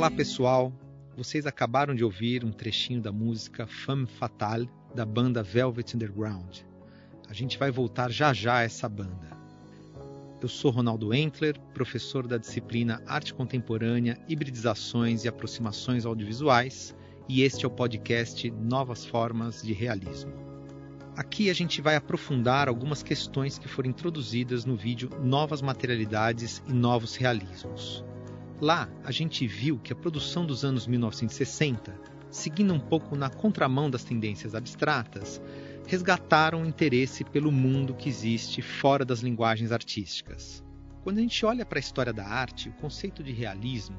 Olá pessoal, vocês acabaram de ouvir um trechinho da música Femme Fatale da banda Velvet Underground. A gente vai voltar já já a essa banda. Eu sou Ronaldo Entler, professor da disciplina Arte Contemporânea, Hibridizações e Aproximações Audiovisuais, e este é o podcast Novas Formas de Realismo. Aqui a gente vai aprofundar algumas questões que foram introduzidas no vídeo Novas Materialidades e Novos Realismos. Lá, a gente viu que a produção dos anos 1960, seguindo um pouco na contramão das tendências abstratas, resgataram o interesse pelo mundo que existe fora das linguagens artísticas. Quando a gente olha para a história da arte, o conceito de realismo,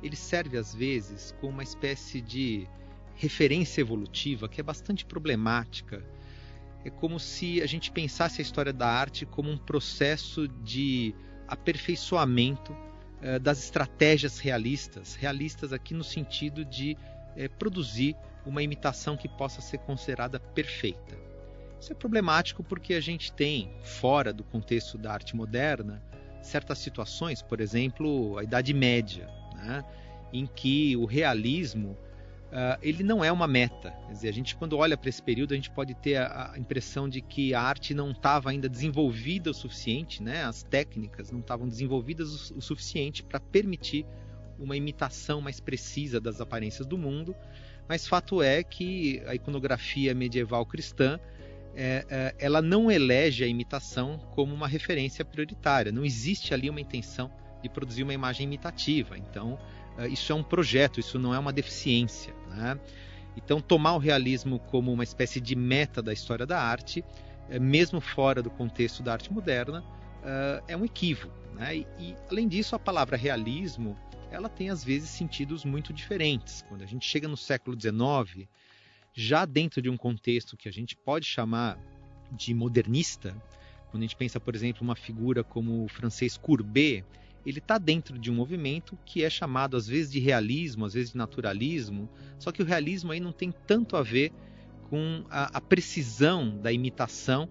ele serve às vezes como uma espécie de referência evolutiva que é bastante problemática. É como se a gente pensasse a história da arte como um processo de aperfeiçoamento eh, das estratégias realistas, realistas aqui no sentido de eh, produzir uma imitação que possa ser considerada perfeita. Isso é problemático porque a gente tem, fora do contexto da arte moderna, certas situações, por exemplo, a Idade Média, né, em que o realismo uh, ele não é uma meta. Quer dizer, a gente quando olha para esse período a gente pode ter a, a impressão de que a arte não estava ainda desenvolvida o suficiente, né, as técnicas não estavam desenvolvidas o, o suficiente para permitir uma imitação mais precisa das aparências do mundo. Mas fato é que a iconografia medieval cristã é, é, ela não elege a imitação como uma referência prioritária. Não existe ali uma intenção de produzir uma imagem imitativa. Então, é, isso é um projeto, isso não é uma deficiência. Né? Então, tomar o realismo como uma espécie de meta da história da arte, é, mesmo fora do contexto da arte moderna, é, é um equívoco. Né? E, e, além disso, a palavra realismo ela tem às vezes sentidos muito diferentes. Quando a gente chega no século XIX, já dentro de um contexto que a gente pode chamar de modernista, quando a gente pensa, por exemplo, uma figura como o francês Courbet, ele está dentro de um movimento que é chamado às vezes de realismo, às vezes de naturalismo, só que o realismo aí não tem tanto a ver com a, a precisão da imitação,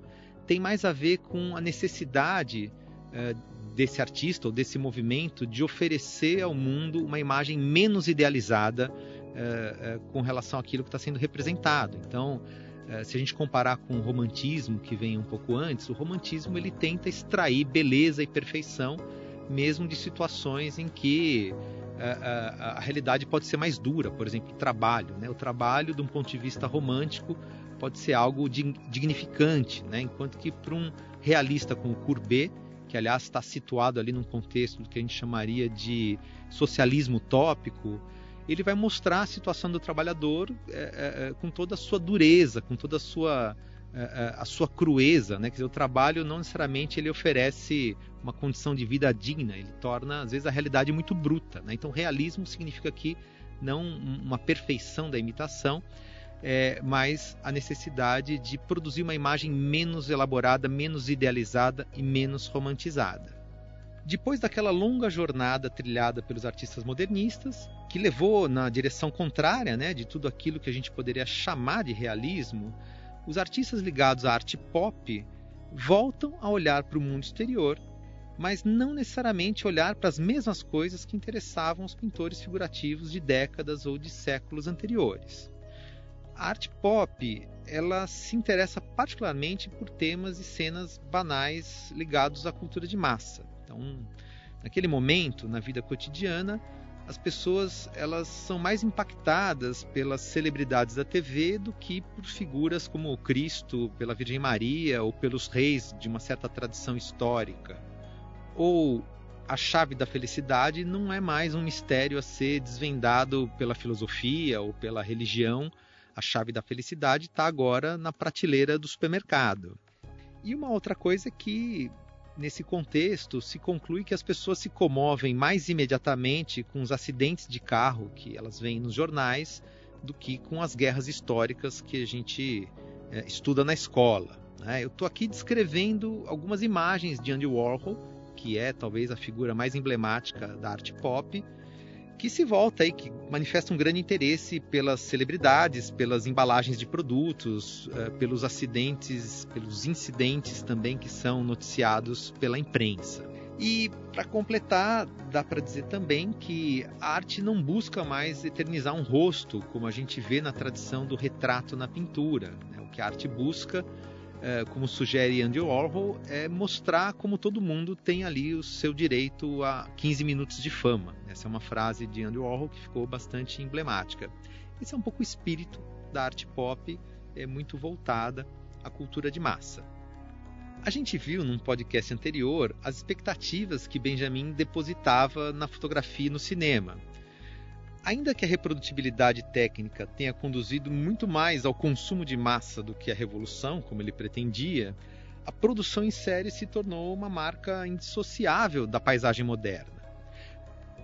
tem mais a ver com a necessidade uh, desse artista ou desse movimento de oferecer ao mundo uma imagem menos idealizada uh, uh, com relação àquilo que está sendo representado. Então, se a gente comparar com o romantismo que vem um pouco antes, o romantismo ele tenta extrair beleza e perfeição mesmo de situações em que a, a, realidade pode ser mais dura, por exemplo, trabalho. Né? O trabalho, de um ponto de vista romântico, pode ser algo dignificante, né? enquanto que para um realista como Courbet, que aliás está situado ali num contexto que a gente chamaria de socialismo utópico, ele vai mostrar a situação do trabalhador é, é, com toda a sua dureza, com toda a sua é, a sua crueza, né? Quer dizer, o trabalho não necessariamente ele oferece uma condição de vida digna, ele torna às vezes a realidade muito bruta, né? Então, realismo significa aqui não uma perfeição da imitação, é, mas a necessidade de produzir uma imagem menos elaborada, menos idealizada e menos romantizada. Depois daquela longa jornada trilhada pelos artistas modernistas, que levou na direção contrária né, de tudo aquilo que a gente poderia chamar de realismo, os artistas ligados à arte pop voltam a olhar para o mundo exterior, mas não necessariamente olhar para as mesmas coisas que interessavam os pintores figurativos de décadas ou de séculos anteriores. A arte pop ela se interessa particularmente por temas e cenas banais ligados à cultura de massa. Então, naquele momento, na vida cotidiana, as pessoas elas são mais impactadas pelas celebridades da TV do que por figuras como o Cristo, pela Virgem Maria ou pelos reis de uma certa tradição histórica. Ou a chave da felicidade não é mais um mistério a ser desvendado pela filosofia ou pela religião. A chave da felicidade está agora na prateleira do supermercado. E uma outra coisa é que, nesse contexto, se conclui que as pessoas se comovem mais imediatamente com os acidentes de carro que elas veem nos jornais do que com as guerras históricas que a gente é, estuda na escola. Né? Eu estou aqui descrevendo algumas imagens de Andy Warhol que é talvez a figura mais emblemática da arte pop, que se volta aí, que manifesta um grande interesse pelas celebridades, pelas embalagens de produtos, uh, pelos acidentes, pelos incidentes também que são noticiados pela imprensa. E para completar, dá para dizer também que a arte não busca mais eternizar um rosto, como a gente vê na tradição do retrato na pintura. Né? O que a arte busca é, como sugere Andy Warhol, é mostrar como todo mundo tem ali o seu direito a 15 minutos de fama. Essa é uma frase de Andy Warhol que ficou bastante emblemática. Esse é um pouco o espírito da arte pop, é muito voltada à cultura de massa. A gente viu num podcast anterior as expectativas que Benjamin depositava na fotografia e no cinema. Ainda que a reprodutibilidade técnica tenha conduzido muito mais ao consumo de massa do que a revolução, como ele pretendia, a produção em série se tornou uma marca indissociável da paisagem moderna.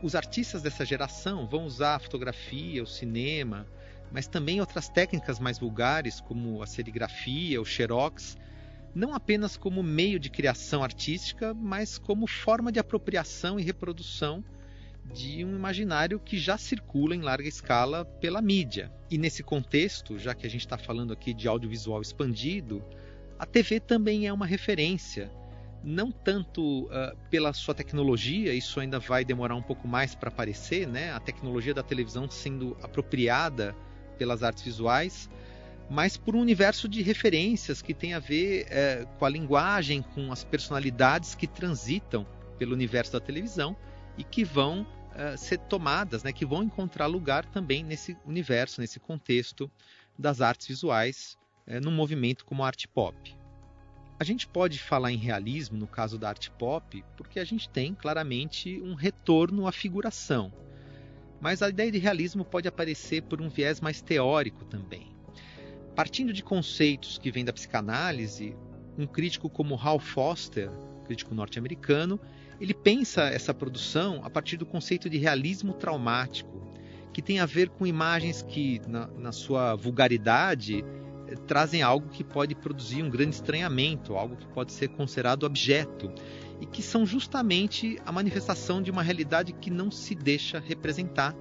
Os artistas dessa geração vão usar a fotografia, o cinema, mas também outras técnicas mais vulgares, como a serigrafia, o xerox, não apenas como meio de criação artística, mas como forma de apropriação e reprodução de um imaginário que já circula em larga escala pela mídia. E nesse contexto, já que a gente está falando aqui de audiovisual expandido, a TV também é uma referência. Não tanto uh, pela sua tecnologia, isso ainda vai demorar um pouco mais para aparecer, né? a tecnologia da televisão sendo apropriada pelas artes visuais, mas por um universo de referências que tem a ver uh, com a linguagem, com as personalidades que transitam pelo universo da televisão e que vão uh, ser tomadas, né, que vão encontrar lugar também nesse universo, nesse contexto das artes visuais, uh, num movimento como a arte pop. A gente pode falar em realismo no caso da arte pop, porque a gente tem claramente um retorno à figuração. Mas a ideia de realismo pode aparecer por um viés mais teórico também. Partindo de conceitos que vêm da psicanálise, um crítico como Hal Foster, crítico norte-americano, ele pensa essa produção a partir do conceito de realismo traumático, que tem a ver com imagens que, na, na sua vulgaridade, eh, trazem algo que pode produzir um grande estranhamento, algo que pode ser considerado objeto, e que são justamente a manifestação de uma realidade que não se deixa representar,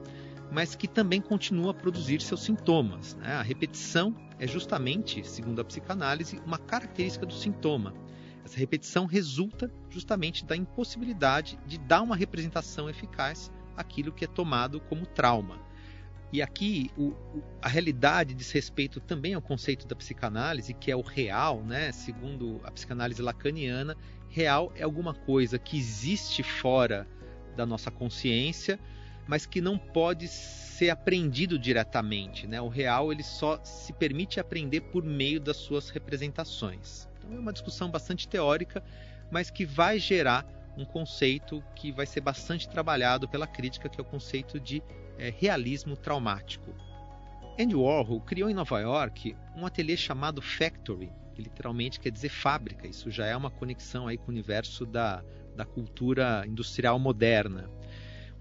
mas que também continua a produzir seus sintomas. Né? A repetição é justamente, segundo a psicanálise, uma característica do sintoma. Essa repetição resulta justamente da impossibilidade de dar uma representação eficaz àquilo que é tomado como trauma. E aqui o, o, a realidade diz respeito também ao conceito da psicanálise, que é o real, né? segundo a psicanálise lacaniana, real é alguma coisa que existe fora da nossa consciência, mas que não pode ser aprendido diretamente. Né? O real ele só se permite aprender por meio das suas representações. Então é uma discussão bastante teórica, mas que vai gerar um conceito que vai ser bastante trabalhado pela crítica, que é o conceito de é, realismo traumático. Andy Warhol criou em Nova York um ateliê chamado Factory, que literalmente quer dizer fábrica. Isso já é uma conexão aí com o universo da, da cultura industrial moderna.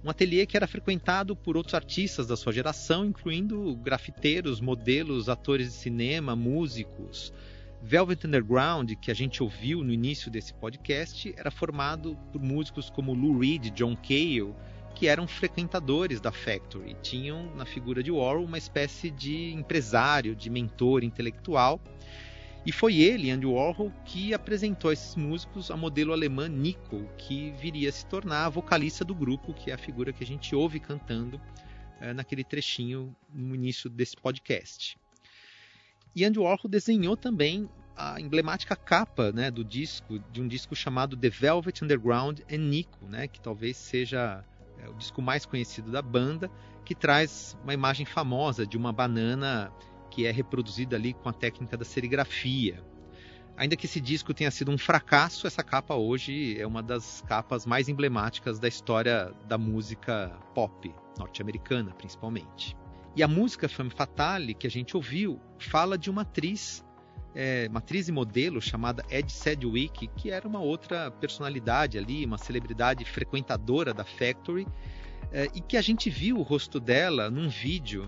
Um ateliê que era frequentado por outros artistas da sua geração, incluindo grafiteiros, modelos, atores de cinema, músicos, Velvet Underground, que a gente ouviu no início desse podcast, era formado por músicos como Lou Reed, John Cale, que eram frequentadores da Factory. Tinham na figura de Warhol uma espécie de empresário, de mentor intelectual. E foi ele, Andy Warhol, que apresentou a esses músicos a modelo alemã Nico, que viria a se tornar a vocalista do grupo, que é a figura que a gente ouve cantando é, naquele trechinho no início desse podcast. E Andy Warhol desenhou também a emblemática capa né, do disco, de um disco chamado The Velvet Underground and Nico, né, que talvez seja é, o disco mais conhecido da banda, que traz uma imagem famosa de uma banana que é reproduzida ali com a técnica da serigrafia. Ainda que esse disco tenha sido um fracasso, essa capa hoje é uma das capas mais emblemáticas da história da música pop norte-americana, principalmente. E a música Femme Fatale que a gente ouviu fala de uma atriz, é, uma atriz e modelo chamada Ed Sedgwick, que era uma outra personalidade ali, uma celebridade frequentadora da Factory, é, e que a gente viu o rosto dela num vídeo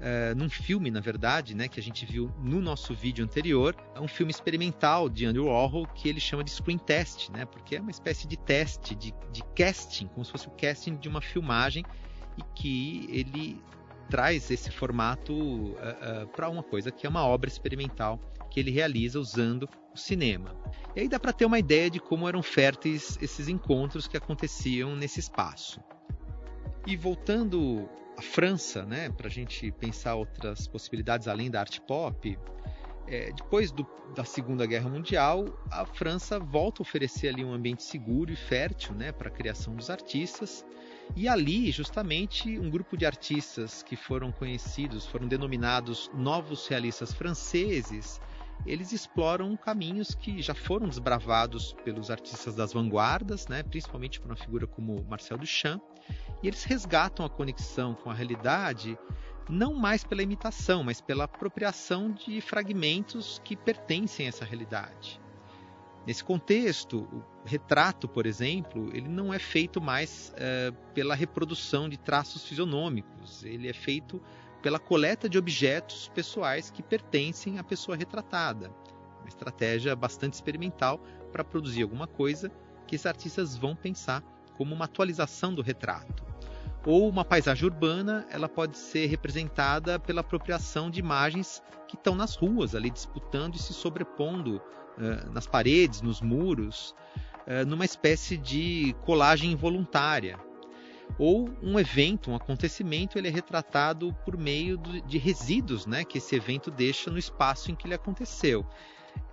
Uh, num filme, na verdade, né, que a gente viu no nosso vídeo anterior, é um filme experimental de Andrew Warhol que ele chama de screen test, né, porque é uma espécie de teste, de, de casting, como se fosse o casting de uma filmagem e que ele traz esse formato uh, uh, para uma coisa que é uma obra experimental que ele realiza usando o cinema. E aí dá para ter uma ideia de como eram férteis esses encontros que aconteciam nesse espaço. E voltando a França, né, para a gente pensar outras possibilidades além da arte pop, é, depois do, da Segunda Guerra Mundial, a França volta a oferecer ali um ambiente seguro e fértil né, para a criação dos artistas. E ali, justamente, um grupo de artistas que foram conhecidos, foram denominados novos realistas franceses, eles exploram caminhos que já foram desbravados pelos artistas das vanguardas, né, principalmente por uma figura como Marcel Duchamp, e eles resgatam a conexão com a realidade não mais pela imitação, mas pela apropriação de fragmentos que pertencem a essa realidade. Nesse contexto, retrato, por exemplo, ele não é feito mais uh, pela reprodução de traços fisionômicos, ele é feito pela coleta de objetos pessoais que pertencem à pessoa retratada. Uma estratégia bastante experimental para produzir alguma coisa que esses artistas vão pensar como uma atualização do retrato. Ou uma paisagem urbana, ela pode ser representada pela apropriação de imagens que estão nas ruas, ali disputando e se sobrepondo uh, nas paredes, nos muros, uh, numa espécie de colagem involuntária. Ou um evento, um acontecimento, ele é retratado por meio de resíduos né, que esse evento deixa no espaço em que ele aconteceu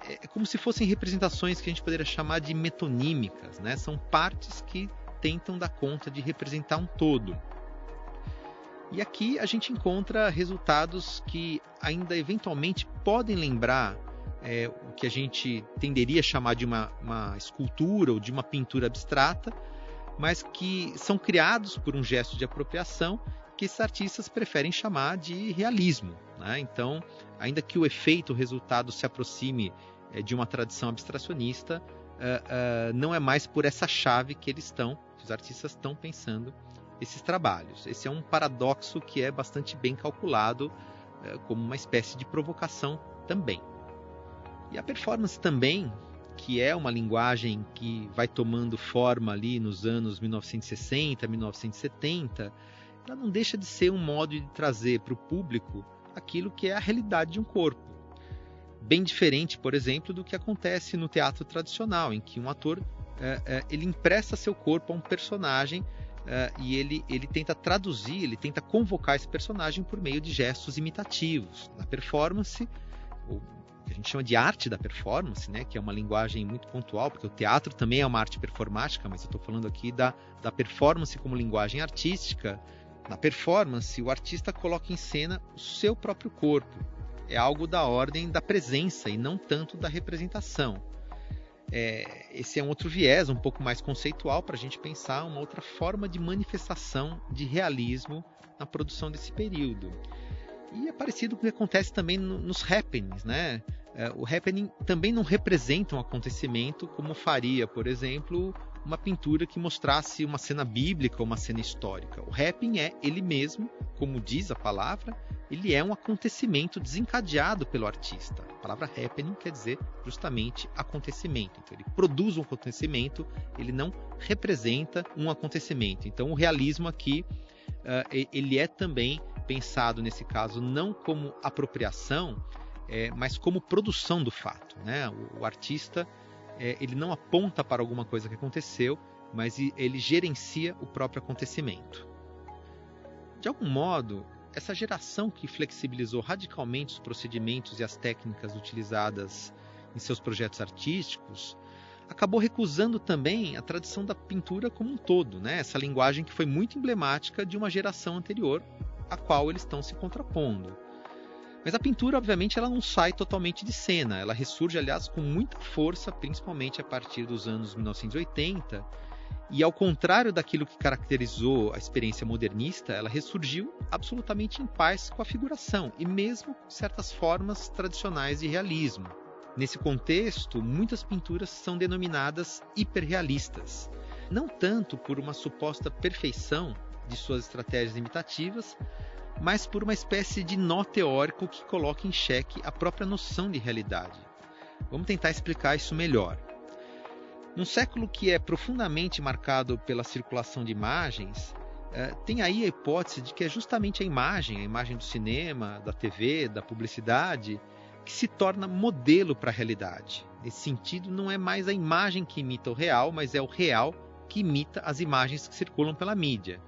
é, é como se fossem representações que a gente poderia chamar de metonímicas, né? São partes que tentam dar conta de representar um todo. E aqui a gente encontra resultados que ainda eventualmente podem lembrar é, o que a gente tenderia a chamar de uma, uma escultura ou de uma pintura abstrata, mas que são criados por um gesto de apropriação que esses artistas preferem chamar de realismo. Né? Então, ainda que o efeito, o resultado se aproxime é, de uma tradição abstracionista, uh, uh, não é mais por essa chave que eles estão os artistas estão pensando esses trabalhos. Esse é um paradoxo que é bastante bem calculado é, como uma espécie de provocação também. E a performance também, que é uma linguagem que vai tomando forma ali nos anos 1960, 1970, ela não deixa de ser um modo de trazer para o público aquilo que é a realidade de um corpo. Bem diferente, por exemplo, do que acontece no teatro tradicional, em que um ator é, é, ele empresta seu corpo a um personagem é, e ele, ele tenta traduzir, ele tenta convocar esse personagem por meio de gestos imitativos. Na performance, gente chama de arte da performance, né, que é uma linguagem muito pontual, porque o teatro também é uma arte performática, mas eu estou falando aqui da, da performance como linguagem artística. Na performance, o artista coloca em cena o seu próprio corpo. É algo da ordem da presença e não tanto da representação. É, esse é um outro viés, um pouco mais conceitual, para a gente pensar uma outra forma de manifestação de realismo na produção desse período. E é parecido com o que acontece também no, nos happenings, né? É, o happening também não representa um acontecimento como faria, por exemplo, uma pintura que mostrasse uma cena bíblica ou uma cena histórica. O happening é ele mesmo, como diz a palavra, ele é um acontecimento desencadeado pelo artista. A palavra happening quer dizer justamente acontecimento. Então, ele produz um acontecimento, ele não representa um acontecimento. Então, o realismo aqui uh, ele é também pensado nesse caso não como apropriação, é, mas como produção do fato. Né? O, o artista é, ele não aponta para alguma coisa que aconteceu, mas ele gerencia o próprio acontecimento. De algum modo, essa geração que flexibilizou radicalmente os procedimentos e as técnicas utilizadas em seus projetos artísticos acabou recusando também a tradição da pintura como um todo, né? essa linguagem que foi muito emblemática de uma geração anterior, a qual eles estão se contrapondo. Mas a pintura, obviamente, ela não sai totalmente de cena. Ela ressurge, aliás, com muita força, principalmente a partir dos anos 1980. E ao contrário daquilo que caracterizou a experiência modernista, ela ressurgiu absolutamente em paz com a figuração e mesmo com certas formas tradicionais de realismo. Nesse contexto, muitas pinturas são denominadas hiperrealistas, não tanto por uma suposta perfeição de suas estratégias imitativas, mas por uma espécie de nó teórico que coloca em xeque a própria noção de realidade. Vamos tentar explicar isso melhor. Num século que é profundamente marcado pela circulação de imagens, eh, tem aí a hipótese de que é justamente a imagem, a imagem do cinema, da TV, da publicidade, que se torna modelo para a realidade. Nesse sentido, não é mais a imagem que imita o real, mas é o real que imita as imagens que circulam pela mídia.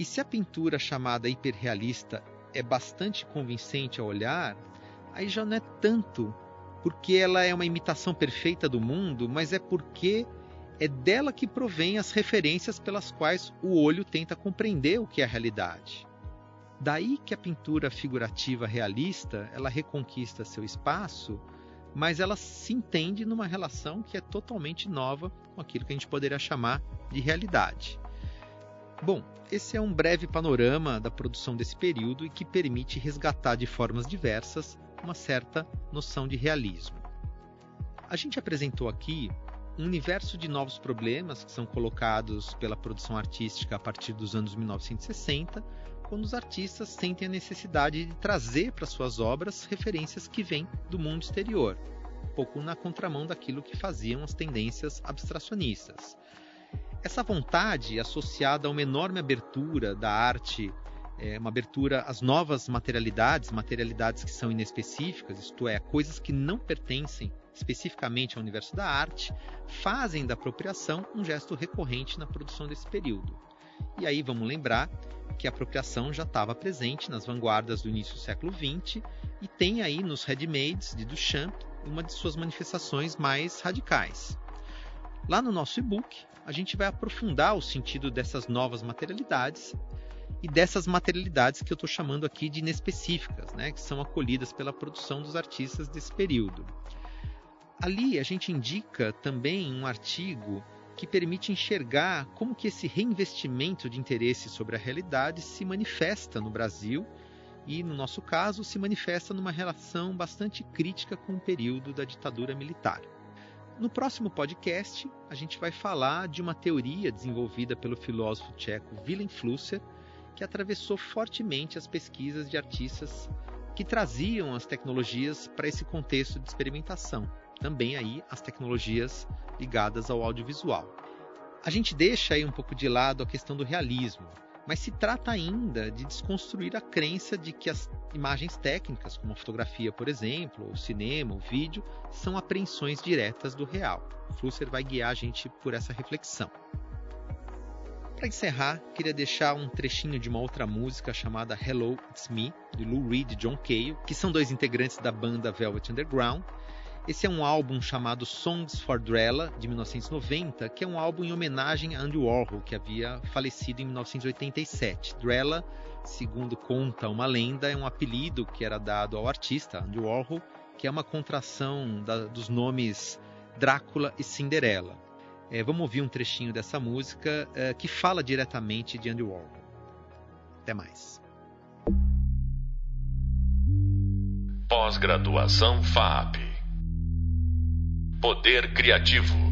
E se a pintura chamada hiperrealista é bastante convincente ao olhar, aí já não é tanto porque ela é uma imitação perfeita do mundo, mas é porque é dela que provém as referências pelas quais o olho tenta compreender o que é a realidade. Daí que a pintura figurativa realista, ela reconquista seu espaço, mas ela se entende numa relação que é totalmente nova com aquilo que a gente poderia chamar de realidade. Bom, esse é um breve panorama da produção desse período e que permite resgatar de formas diversas uma certa noção de realismo. A gente apresentou aqui um universo de novos problemas que são colocados pela produção artística a partir dos anos 1960, quando os artistas sentem a necessidade de trazer para suas obras referências que vêm do mundo exterior, um pouco na contramão daquilo que faziam as tendências abstracionistas. Essa vontade, associada a uma enorme abertura da arte, é, uma abertura às novas materialidades, materialidades que são inespecíficas, isto é, coisas que não pertencem especificamente ao universo da arte, fazem da apropriação um gesto recorrente na produção desse período. E aí vamos lembrar que a apropriação já estava presente nas vanguardas do início do século XX e tem aí nos ready-mades de Duchamp uma de suas manifestações mais radicais. Lá no nosso e-book, a gente vai aprofundar o sentido dessas novas materialidades e dessas materialidades que eu estou chamando aqui de inespecíficas, né, que são acolhidas pela produção dos artistas desse período. Ali a gente indica também um artigo que permite enxergar como que esse reinvestimento de interesse sobre a realidade se manifesta no Brasil e, no nosso caso, se manifesta numa relação bastante crítica com o período da ditadura militar. No próximo podcast, a gente vai falar de uma teoria desenvolvida pelo filósofo tcheco Willem Flusser, que atravessou fortemente as pesquisas de artistas que traziam as tecnologias para esse contexto de experimentação, também aí as tecnologias ligadas ao audiovisual. A gente deixa aí um pouco de lado a questão do realismo, mas se trata ainda de desconstruir a crença de que as imagens técnicas, como a fotografia, por exemplo, o cinema, o vídeo, são apreensões diretas do real. Flusser vai guiar a gente por essa reflexão. Para encerrar, queria deixar um trechinho de uma outra música chamada Hello, It's Me, de Lou Reed e John Cale, que são dois integrantes da banda Velvet Underground, esse é um álbum chamado Songs for Drella, de 1990, que é um álbum em homenagem a Andy Warhol, que havia falecido em 1987. Drella, segundo conta uma lenda, é um apelido que era dado ao artista Andy Warhol, que é uma contração da, dos nomes Drácula e Cinderela. É, vamos ouvir um trechinho dessa música é, que fala diretamente de Andy Warhol. Até mais. Pós-graduação FAP Poder Criativo.